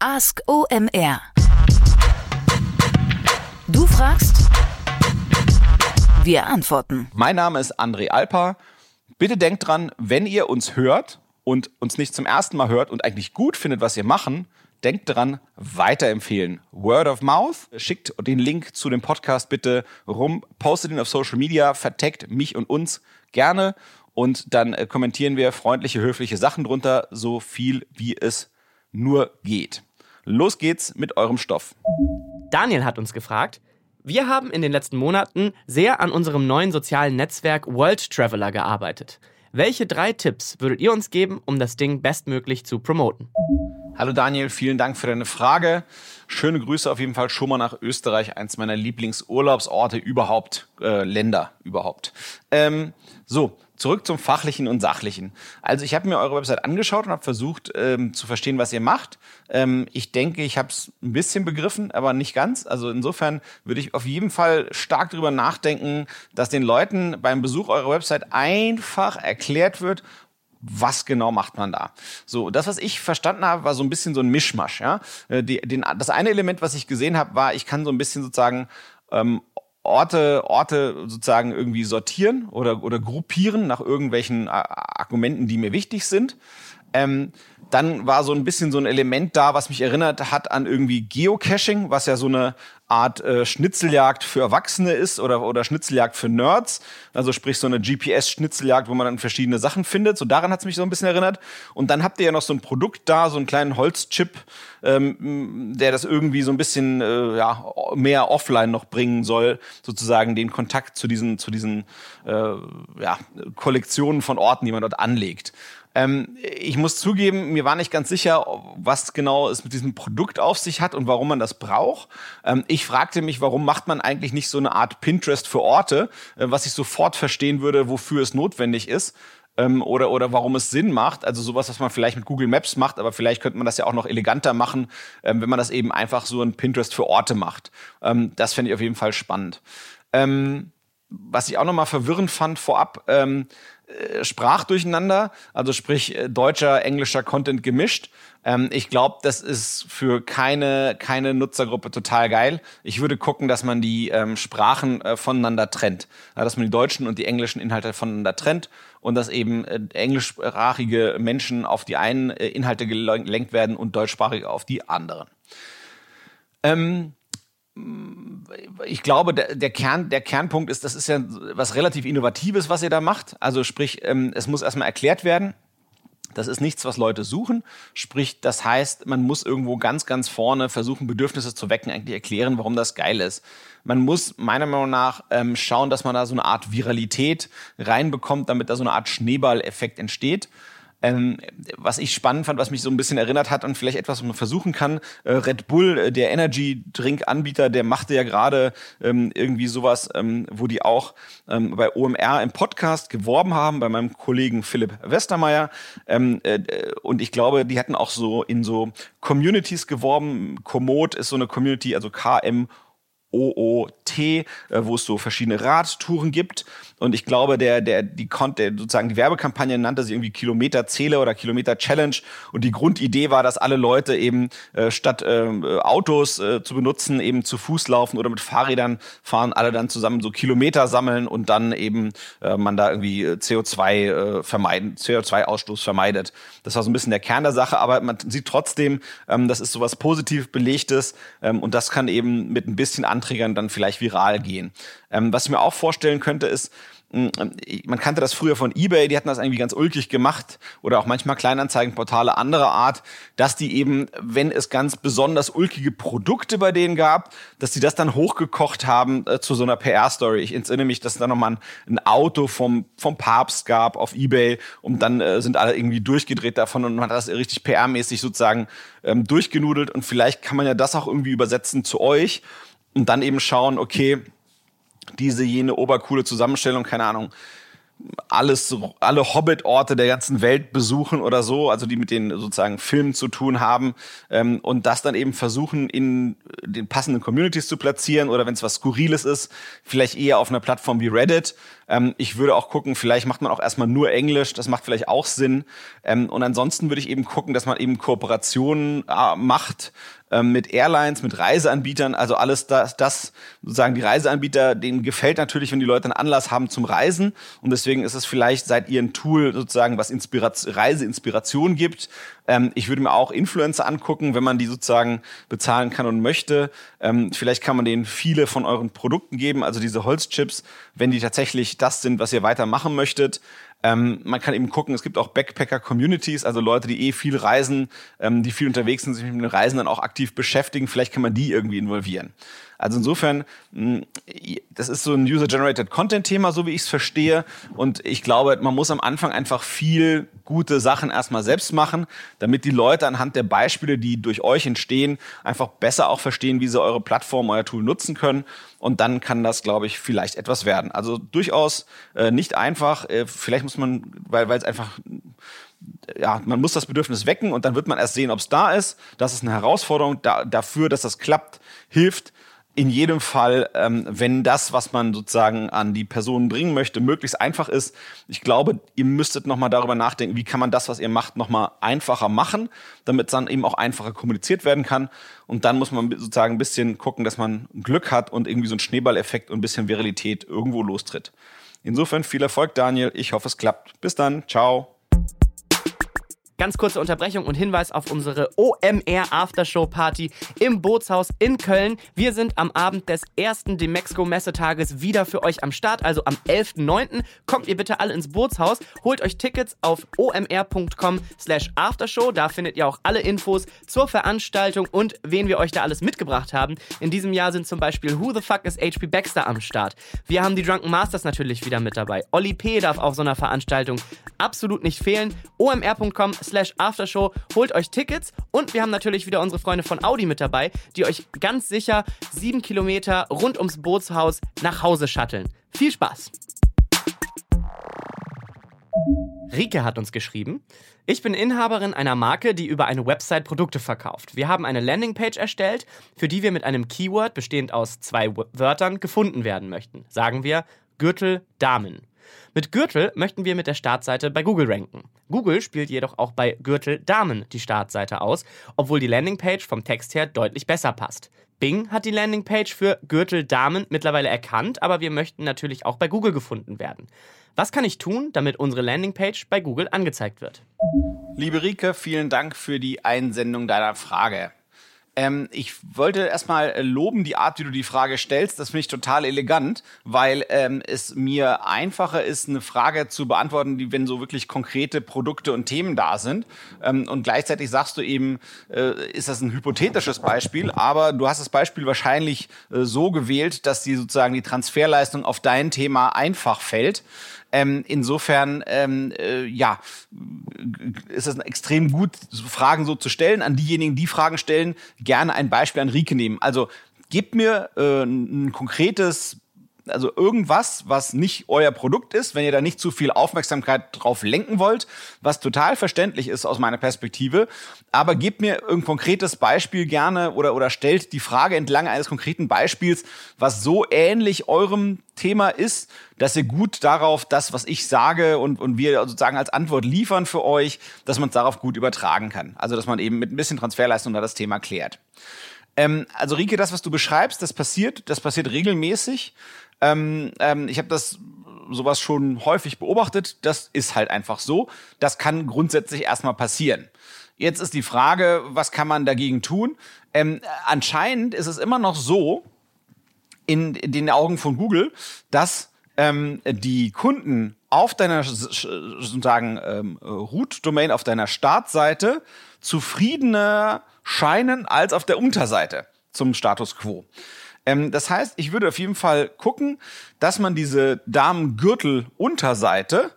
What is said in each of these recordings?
Ask OMR. Du fragst, wir antworten. Mein Name ist André Alper. Bitte denkt dran, wenn ihr uns hört und uns nicht zum ersten Mal hört und eigentlich gut findet, was wir machen, denkt dran, weiterempfehlen. Word of Mouth. Schickt den Link zu dem Podcast bitte rum, postet ihn auf Social Media, verteckt mich und uns gerne und dann äh, kommentieren wir freundliche, höfliche Sachen drunter, so viel wie es nur geht. Los geht's mit eurem Stoff. Daniel hat uns gefragt, wir haben in den letzten Monaten sehr an unserem neuen sozialen Netzwerk World Traveler gearbeitet. Welche drei Tipps würdet ihr uns geben, um das Ding bestmöglich zu promoten? Hallo Daniel, vielen Dank für deine Frage. Schöne Grüße auf jeden Fall schon mal nach Österreich, eins meiner Lieblingsurlaubsorte überhaupt, äh, Länder überhaupt. Ähm, so, zurück zum Fachlichen und Sachlichen. Also ich habe mir eure Website angeschaut und habe versucht ähm, zu verstehen, was ihr macht. Ähm, ich denke, ich habe es ein bisschen begriffen, aber nicht ganz. Also insofern würde ich auf jeden Fall stark darüber nachdenken, dass den Leuten beim Besuch eurer Website einfach erklärt wird, was genau macht man da? So, das, was ich verstanden habe, war so ein bisschen so ein Mischmasch. Ja? Äh, die, den, das eine Element, was ich gesehen habe, war, ich kann so ein bisschen sozusagen ähm, Orte, Orte sozusagen irgendwie sortieren oder, oder gruppieren nach irgendwelchen Argumenten, die mir wichtig sind. Ähm, dann war so ein bisschen so ein Element da, was mich erinnert hat an irgendwie Geocaching, was ja so eine Art äh, Schnitzeljagd für Erwachsene ist oder, oder Schnitzeljagd für Nerds. Also sprich so eine GPS-Schnitzeljagd, wo man dann verschiedene Sachen findet. So daran hat es mich so ein bisschen erinnert. Und dann habt ihr ja noch so ein Produkt da, so einen kleinen Holzchip, ähm, der das irgendwie so ein bisschen äh, ja, mehr offline noch bringen soll, sozusagen den Kontakt zu diesen, zu diesen äh, ja, Kollektionen von Orten, die man dort anlegt. Ähm, ich muss zugeben, mir war nicht ganz sicher, was genau es mit diesem Produkt auf sich hat und warum man das braucht. Ähm, ich fragte mich, warum macht man eigentlich nicht so eine Art Pinterest für Orte, äh, was ich sofort verstehen würde, wofür es notwendig ist. Ähm, oder, oder warum es Sinn macht. Also sowas, was man vielleicht mit Google Maps macht, aber vielleicht könnte man das ja auch noch eleganter machen, ähm, wenn man das eben einfach so ein Pinterest für Orte macht. Ähm, das fände ich auf jeden Fall spannend. Was ich auch nochmal verwirrend fand vorab, ähm, äh, Sprachdurcheinander, also sprich äh, deutscher, englischer Content gemischt. Ähm, ich glaube, das ist für keine, keine Nutzergruppe total geil. Ich würde gucken, dass man die ähm, Sprachen äh, voneinander trennt. Ja, dass man die deutschen und die englischen Inhalte voneinander trennt und dass eben äh, englischsprachige Menschen auf die einen äh, Inhalte gelenkt werden und deutschsprachige auf die anderen. Ähm, ich glaube, der, der, Kern, der Kernpunkt ist, das ist ja was relativ Innovatives, was ihr da macht. Also sprich, ähm, es muss erstmal erklärt werden. Das ist nichts, was Leute suchen. Sprich, das heißt, man muss irgendwo ganz, ganz vorne versuchen, Bedürfnisse zu wecken, eigentlich erklären, warum das geil ist. Man muss meiner Meinung nach ähm, schauen, dass man da so eine Art Viralität reinbekommt, damit da so eine Art Schneeballeffekt entsteht. Ähm, was ich spannend fand, was mich so ein bisschen erinnert hat und vielleicht etwas, was man versuchen kann, äh, Red Bull, äh, der Energy Drink Anbieter, der machte ja gerade ähm, irgendwie sowas, ähm, wo die auch ähm, bei OMR im Podcast geworben haben, bei meinem Kollegen Philipp Westermeier. Ähm, äh, und ich glaube, die hatten auch so in so Communities geworben. Komoot ist so eine Community, also KM OOT, äh, wo es so verschiedene Radtouren gibt. Und ich glaube, der, der, die konnte, sozusagen die Werbekampagne nannte sie irgendwie Kilometerzähler oder Kilometer Challenge. Und die Grundidee war, dass alle Leute eben äh, statt äh, Autos äh, zu benutzen, eben zu Fuß laufen oder mit Fahrrädern fahren, alle dann zusammen so Kilometer sammeln und dann eben äh, man da irgendwie CO2 äh, vermeiden, CO2-Ausstoß vermeidet. Das war so ein bisschen der Kern der Sache, aber man sieht trotzdem, ähm, das ist sowas positiv belegtes ähm, und das kann eben mit ein bisschen Anträgern dann vielleicht viral gehen. Ähm, was ich mir auch vorstellen könnte, ist, hm, man kannte das früher von eBay, die hatten das irgendwie ganz ulkig gemacht oder auch manchmal Kleinanzeigenportale anderer Art, dass die eben, wenn es ganz besonders ulkige Produkte bei denen gab, dass die das dann hochgekocht haben äh, zu so einer PR-Story. Ich entsinne mich, dass da nochmal ein, ein Auto vom, vom Papst gab auf eBay und dann äh, sind alle irgendwie durchgedreht davon und man hat das richtig PR-mäßig sozusagen ähm, durchgenudelt und vielleicht kann man ja das auch irgendwie übersetzen zu euch und dann eben schauen, okay, diese, jene obercoole Zusammenstellung, keine Ahnung. alles, alle Hobbit-Orte der ganzen Welt besuchen oder so, also die mit den sozusagen Filmen zu tun haben ähm, und das dann eben versuchen in den passenden Communities zu platzieren oder wenn es was Skurriles ist, vielleicht eher auf einer Plattform wie Reddit. Ähm, ich würde auch gucken, vielleicht macht man auch erstmal nur Englisch, das macht vielleicht auch Sinn. Ähm, und ansonsten würde ich eben gucken, dass man eben Kooperationen äh, macht ähm, mit Airlines, mit Reiseanbietern, also alles das, das sozusagen die Reiseanbieter, denen gefällt natürlich, wenn die Leute einen Anlass haben zum Reisen und deswegen ist es vielleicht seit ihr ein Tool sozusagen, was Inspiration, Reiseinspiration gibt. Ähm, ich würde mir auch Influencer angucken, wenn man die sozusagen bezahlen kann und möchte. Ähm, vielleicht kann man denen viele von euren Produkten geben, also diese Holzchips, wenn die tatsächlich das sind, was ihr weitermachen möchtet. Ähm, man kann eben gucken, es gibt auch Backpacker-Communities, also Leute, die eh viel reisen, ähm, die viel unterwegs sind, sich mit den Reisen dann auch aktiv beschäftigen. Vielleicht kann man die irgendwie involvieren. Also insofern, hm, das ist so ein User-Generated Content-Thema, so wie ich es verstehe. Und ich glaube, man muss am Anfang einfach viel gute Sachen erstmal selbst machen, damit die Leute anhand der Beispiele, die durch euch entstehen, einfach besser auch verstehen, wie sie eure Plattform, euer Tool nutzen können. Und dann kann das, glaube ich, vielleicht etwas werden. Also durchaus äh, nicht einfach. Äh, vielleicht muss man, weil es einfach ja, man muss das Bedürfnis wecken und dann wird man erst sehen, ob es da ist. Das ist eine Herausforderung da, dafür, dass das klappt, hilft in jedem Fall, ähm, wenn das, was man sozusagen an die Personen bringen möchte, möglichst einfach ist. Ich glaube, ihr müsstet nochmal darüber nachdenken, wie kann man das, was ihr macht, nochmal einfacher machen, damit es dann eben auch einfacher kommuniziert werden kann. Und dann muss man sozusagen ein bisschen gucken, dass man Glück hat und irgendwie so ein Schneeballeffekt und ein bisschen Viralität irgendwo lostritt. Insofern viel Erfolg, Daniel. Ich hoffe, es klappt. Bis dann. Ciao. Ganz kurze Unterbrechung und Hinweis auf unsere OMR Aftershow Party im Bootshaus in Köln. Wir sind am Abend des ersten Demexco Messetages wieder für euch am Start, also am 11.09. Kommt ihr bitte alle ins Bootshaus, holt euch Tickets auf omr.com slash aftershow. Da findet ihr auch alle Infos zur Veranstaltung und wen wir euch da alles mitgebracht haben. In diesem Jahr sind zum Beispiel Who the Fuck is HP Baxter am Start. Wir haben die Drunken Masters natürlich wieder mit dabei. Olli P. darf auf so einer Veranstaltung absolut nicht fehlen. omr.com slash Aftershow. Holt euch Tickets und wir haben natürlich wieder unsere Freunde von Audi mit dabei, die euch ganz sicher sieben Kilometer rund ums Bootshaus nach Hause shutteln. Viel Spaß! Rike hat uns geschrieben. Ich bin Inhaberin einer Marke, die über eine Website Produkte verkauft. Wir haben eine Landingpage erstellt, für die wir mit einem Keyword bestehend aus zwei Wörtern gefunden werden möchten. Sagen wir Gürtel Damen. Mit Gürtel möchten wir mit der Startseite bei Google ranken. Google spielt jedoch auch bei Gürtel Damen die Startseite aus, obwohl die Landingpage vom Text her deutlich besser passt. Bing hat die Landingpage für Gürtel Damen mittlerweile erkannt, aber wir möchten natürlich auch bei Google gefunden werden. Was kann ich tun, damit unsere Landingpage bei Google angezeigt wird? Liebe Rike, vielen Dank für die Einsendung deiner Frage. Ähm, ich wollte erstmal äh, loben die Art, wie du die Frage stellst. Das finde ich total elegant, weil ähm, es mir einfacher ist, eine Frage zu beantworten, die, wenn so wirklich konkrete Produkte und Themen da sind. Ähm, und gleichzeitig sagst du eben, äh, ist das ein hypothetisches Beispiel, aber du hast das Beispiel wahrscheinlich äh, so gewählt, dass die sozusagen die Transferleistung auf dein Thema einfach fällt. Ähm, insofern, ähm, äh, ja, ist es extrem gut, Fragen so zu stellen. An diejenigen, die Fragen stellen, gerne ein Beispiel an Rike nehmen. Also gebt mir äh, ein konkretes also irgendwas, was nicht euer Produkt ist, wenn ihr da nicht zu viel Aufmerksamkeit drauf lenken wollt, was total verständlich ist aus meiner Perspektive. Aber gebt mir ein konkretes Beispiel gerne oder, oder stellt die Frage entlang eines konkreten Beispiels, was so ähnlich eurem Thema ist, dass ihr gut darauf das, was ich sage und, und wir sozusagen als Antwort liefern für euch, dass man es darauf gut übertragen kann. Also, dass man eben mit ein bisschen Transferleistung da das Thema klärt. Ähm, also Rike, das, was du beschreibst, das passiert, das passiert regelmäßig. Ähm, ähm, ich habe das sowas schon häufig beobachtet. Das ist halt einfach so. Das kann grundsätzlich erstmal passieren. Jetzt ist die Frage, was kann man dagegen tun? Ähm, anscheinend ist es immer noch so, in, den Augen von Google, dass ähm, die Kunden auf deiner sozusagen ähm, Root-Domain, auf deiner Startseite zufriedener scheinen als auf der Unterseite zum Status quo. Ähm, das heißt, ich würde auf jeden Fall gucken, dass man diese Damengürtel-Unterseite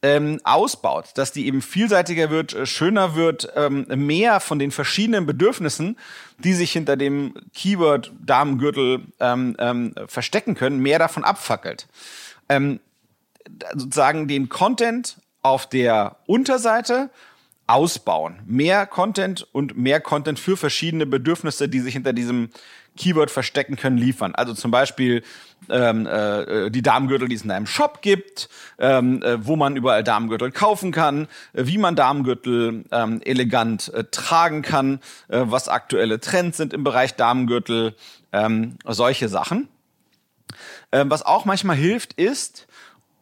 ähm, ausbaut, dass die eben vielseitiger wird, äh, schöner wird, ähm, mehr von den verschiedenen Bedürfnissen, die sich hinter dem Keyword Damengürtel ähm, ähm, verstecken können, mehr davon abfackelt. Ähm, sozusagen den Content auf der Unterseite ausbauen. Mehr Content und mehr Content für verschiedene Bedürfnisse, die sich hinter diesem Keyword verstecken können, liefern. Also zum Beispiel ähm, äh, die Damengürtel, die es in einem Shop gibt, ähm, äh, wo man überall Damengürtel kaufen kann, äh, wie man Damengürtel ähm, elegant äh, tragen kann, äh, was aktuelle Trends sind im Bereich Damengürtel, ähm, solche Sachen. Ähm, was auch manchmal hilft, ist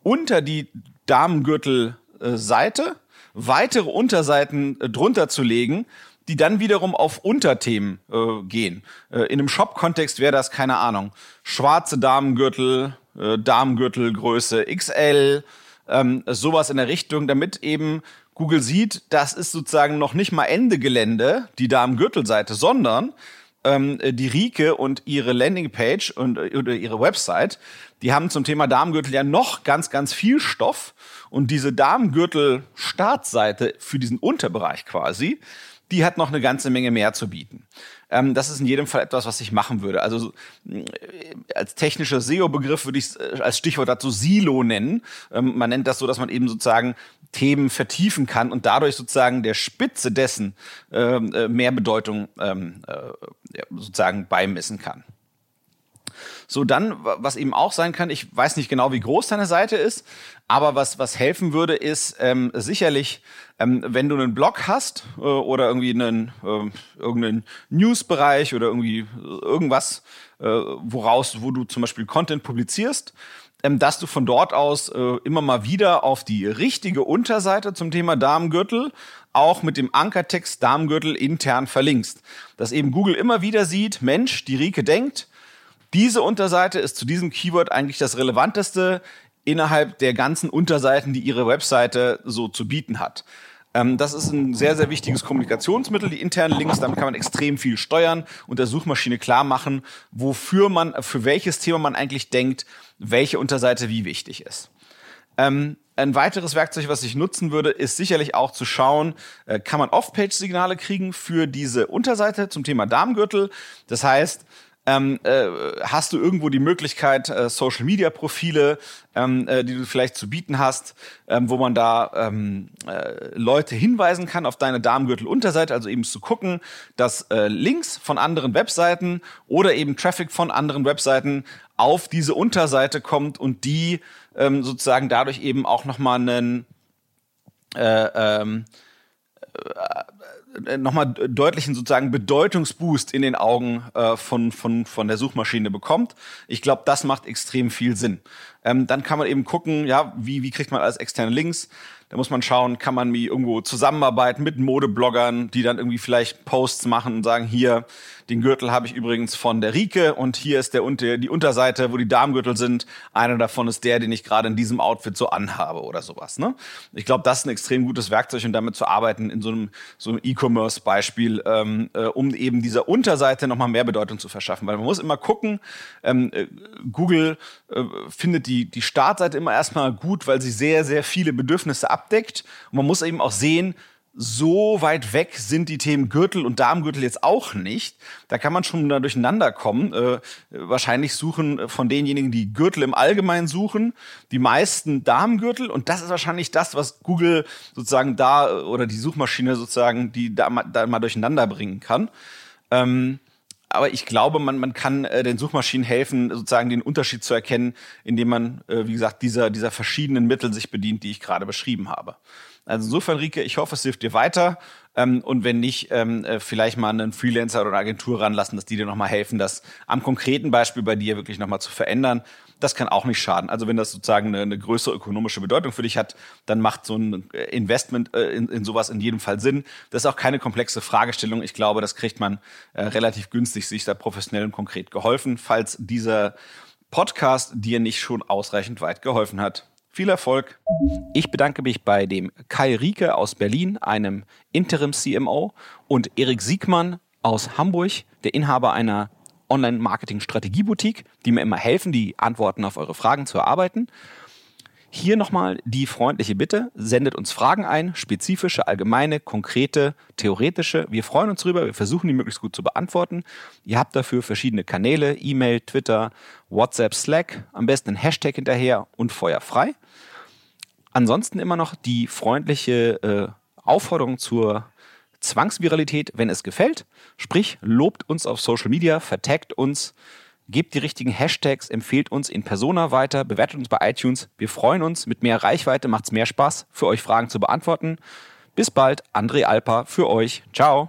unter die Damengürtel-Seite weitere Unterseiten äh, drunter zu legen, die dann wiederum auf Unterthemen äh, gehen. Äh, in einem Shop-Kontext wäre das, keine Ahnung, schwarze Damengürtel, äh, Damengürtelgröße XL, ähm, sowas in der Richtung, damit eben Google sieht, das ist sozusagen noch nicht mal Ende Gelände, die Damengürtelseite, sondern ähm, die Rike und ihre Landingpage und äh, oder ihre Website, die haben zum Thema Damengürtel ja noch ganz, ganz viel Stoff. Und diese Damengürtel-Startseite für diesen Unterbereich quasi, die hat noch eine ganze Menge mehr zu bieten. Ähm, das ist in jedem Fall etwas, was ich machen würde. Also äh, als technischer SEO-Begriff würde ich es äh, als Stichwort dazu Silo nennen. Ähm, man nennt das so, dass man eben sozusagen Themen vertiefen kann und dadurch sozusagen der Spitze dessen ähm, äh, mehr Bedeutung ähm, äh, sozusagen beimessen kann. So, dann, was eben auch sein kann, ich weiß nicht genau, wie groß deine Seite ist, aber was, was helfen würde, ist ähm, sicherlich, ähm, wenn du einen Blog hast äh, oder irgendwie einen äh, irgendeinen Newsbereich oder irgendwie irgendwas, äh, woraus, wo du zum Beispiel Content publizierst, ähm, dass du von dort aus äh, immer mal wieder auf die richtige Unterseite zum Thema Damengürtel auch mit dem Ankertext Damengürtel intern verlinkst. Dass eben Google immer wieder sieht, Mensch, die Rike denkt, diese Unterseite ist zu diesem Keyword eigentlich das relevanteste innerhalb der ganzen Unterseiten, die ihre Webseite so zu bieten hat. Ähm, das ist ein sehr, sehr wichtiges Kommunikationsmittel, die internen Links. Damit kann man extrem viel steuern und der Suchmaschine klar machen, wofür man, für welches Thema man eigentlich denkt, welche Unterseite wie wichtig ist. Ähm, ein weiteres Werkzeug, was ich nutzen würde, ist sicherlich auch zu schauen, äh, kann man Off-Page-Signale kriegen für diese Unterseite zum Thema Darmgürtel. Das heißt, ähm, äh, hast du irgendwo die Möglichkeit, äh, Social Media Profile, ähm, äh, die du vielleicht zu bieten hast, ähm, wo man da ähm, äh, Leute hinweisen kann auf deine Darmgürtel-Unterseite, also eben zu gucken, dass äh, Links von anderen Webseiten oder eben Traffic von anderen Webseiten auf diese Unterseite kommt und die ähm, sozusagen dadurch eben auch nochmal einen äh, ähm, äh, nochmal deutlichen sozusagen Bedeutungsboost in den Augen äh, von, von, von der Suchmaschine bekommt. Ich glaube, das macht extrem viel Sinn. Ähm, dann kann man eben gucken, ja, wie, wie kriegt man alles externe Links? Da muss man schauen, kann man wie irgendwo zusammenarbeiten mit Modebloggern, die dann irgendwie vielleicht Posts machen und sagen, hier, den Gürtel habe ich übrigens von der Rike und hier ist der die Unterseite, wo die Darmgürtel sind. Einer davon ist der, den ich gerade in diesem Outfit so anhabe oder sowas. Ne? Ich glaube, das ist ein extrem gutes Werkzeug, um damit zu arbeiten in so einem so einem E-Commerce-Beispiel, ähm, äh, um eben dieser Unterseite nochmal mehr Bedeutung zu verschaffen. Weil man muss immer gucken, ähm, äh, Google äh, findet die, die Startseite immer erstmal gut, weil sie sehr, sehr viele Bedürfnisse abdeckt. Und man muss eben auch sehen, so weit weg sind die Themen Gürtel und Darmgürtel jetzt auch nicht. Da kann man schon da durcheinander kommen. Äh, wahrscheinlich suchen von denjenigen, die Gürtel im Allgemeinen suchen, die meisten Darmgürtel. Und das ist wahrscheinlich das, was Google sozusagen da oder die Suchmaschine sozusagen, die da, mal, da mal durcheinander bringen kann. Ähm, aber ich glaube, man, man kann äh, den Suchmaschinen helfen, sozusagen den Unterschied zu erkennen, indem man, äh, wie gesagt, dieser, dieser verschiedenen Mittel sich bedient, die ich gerade beschrieben habe. Also insofern, Rike, ich hoffe, es hilft dir weiter. Ähm, und wenn nicht, ähm, äh, vielleicht mal einen Freelancer oder eine Agentur ranlassen, dass die dir nochmal helfen, das am konkreten Beispiel bei dir wirklich nochmal zu verändern. Das kann auch nicht schaden. Also wenn das sozusagen eine, eine größere ökonomische Bedeutung für dich hat, dann macht so ein äh, Investment äh, in, in sowas in jedem Fall Sinn. Das ist auch keine komplexe Fragestellung. Ich glaube, das kriegt man äh, relativ günstig, sich da professionell und konkret geholfen, falls dieser Podcast dir nicht schon ausreichend weit geholfen hat. Viel Erfolg. Ich bedanke mich bei dem Kai Rieke aus Berlin, einem Interim-CMO, und Erik Siegmann aus Hamburg, der Inhaber einer Online-Marketing-Strategie-Boutique, die mir immer helfen, die Antworten auf eure Fragen zu erarbeiten. Hier nochmal die freundliche Bitte, sendet uns Fragen ein, spezifische, allgemeine, konkrete, theoretische. Wir freuen uns drüber, wir versuchen die möglichst gut zu beantworten. Ihr habt dafür verschiedene Kanäle, E-Mail, Twitter, WhatsApp, Slack, am besten ein Hashtag hinterher und Feuer frei. Ansonsten immer noch die freundliche äh, Aufforderung zur Zwangsviralität, wenn es gefällt. Sprich, lobt uns auf Social Media, vertagt uns, gebt die richtigen Hashtags, empfehlt uns in Persona weiter, bewertet uns bei iTunes. Wir freuen uns. Mit mehr Reichweite macht es mehr Spaß, für euch Fragen zu beantworten. Bis bald, André Alpa für euch. Ciao.